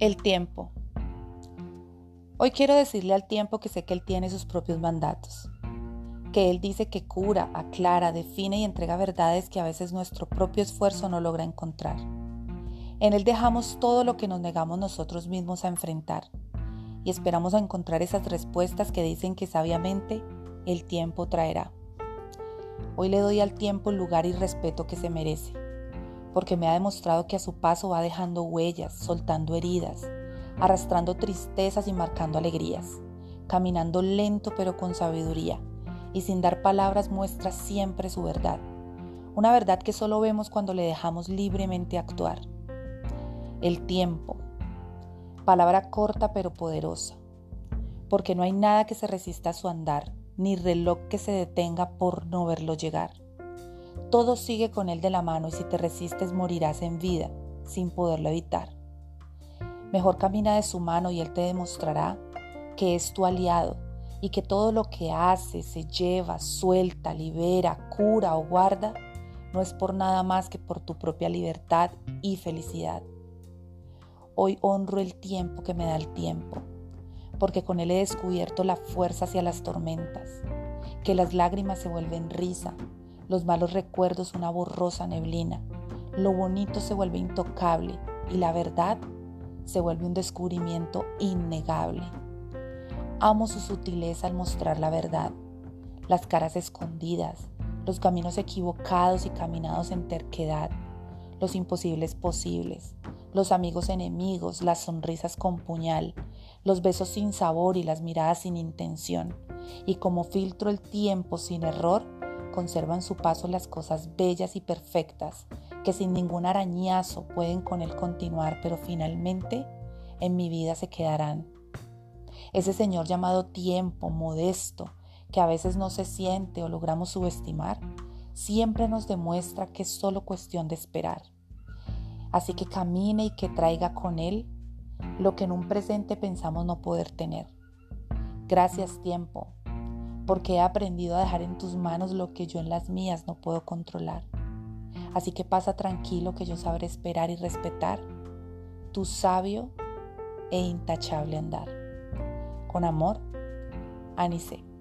El tiempo. Hoy quiero decirle al tiempo que sé que Él tiene sus propios mandatos, que Él dice que cura, aclara, define y entrega verdades que a veces nuestro propio esfuerzo no logra encontrar. En Él dejamos todo lo que nos negamos nosotros mismos a enfrentar y esperamos a encontrar esas respuestas que dicen que sabiamente el tiempo traerá. Hoy le doy al tiempo el lugar y respeto que se merece porque me ha demostrado que a su paso va dejando huellas, soltando heridas, arrastrando tristezas y marcando alegrías, caminando lento pero con sabiduría, y sin dar palabras muestra siempre su verdad, una verdad que solo vemos cuando le dejamos libremente actuar. El tiempo, palabra corta pero poderosa, porque no hay nada que se resista a su andar, ni reloj que se detenga por no verlo llegar. Todo sigue con Él de la mano y si te resistes morirás en vida sin poderlo evitar. Mejor camina de su mano y Él te demostrará que es tu aliado y que todo lo que hace, se lleva, suelta, libera, cura o guarda no es por nada más que por tu propia libertad y felicidad. Hoy honro el tiempo que me da el tiempo, porque con él he descubierto la fuerza hacia las tormentas, que las lágrimas se vuelven risa, los malos recuerdos una borrosa neblina, lo bonito se vuelve intocable y la verdad se vuelve un descubrimiento innegable. Amo su sutileza al mostrar la verdad, las caras escondidas, los caminos equivocados y caminados en terquedad, los imposibles posibles, los amigos enemigos, las sonrisas con puñal, los besos sin sabor y las miradas sin intención, y como filtro el tiempo sin error, conservan su paso las cosas bellas y perfectas, que sin ningún arañazo pueden con él continuar, pero finalmente en mi vida se quedarán. Ese Señor llamado tiempo, modesto, que a veces no se siente o logramos subestimar, siempre nos demuestra que es solo cuestión de esperar. Así que camine y que traiga con Él lo que en un presente pensamos no poder tener. Gracias tiempo porque he aprendido a dejar en tus manos lo que yo en las mías no puedo controlar. Así que pasa tranquilo que yo sabré esperar y respetar tu sabio e intachable andar. Con amor, Anice.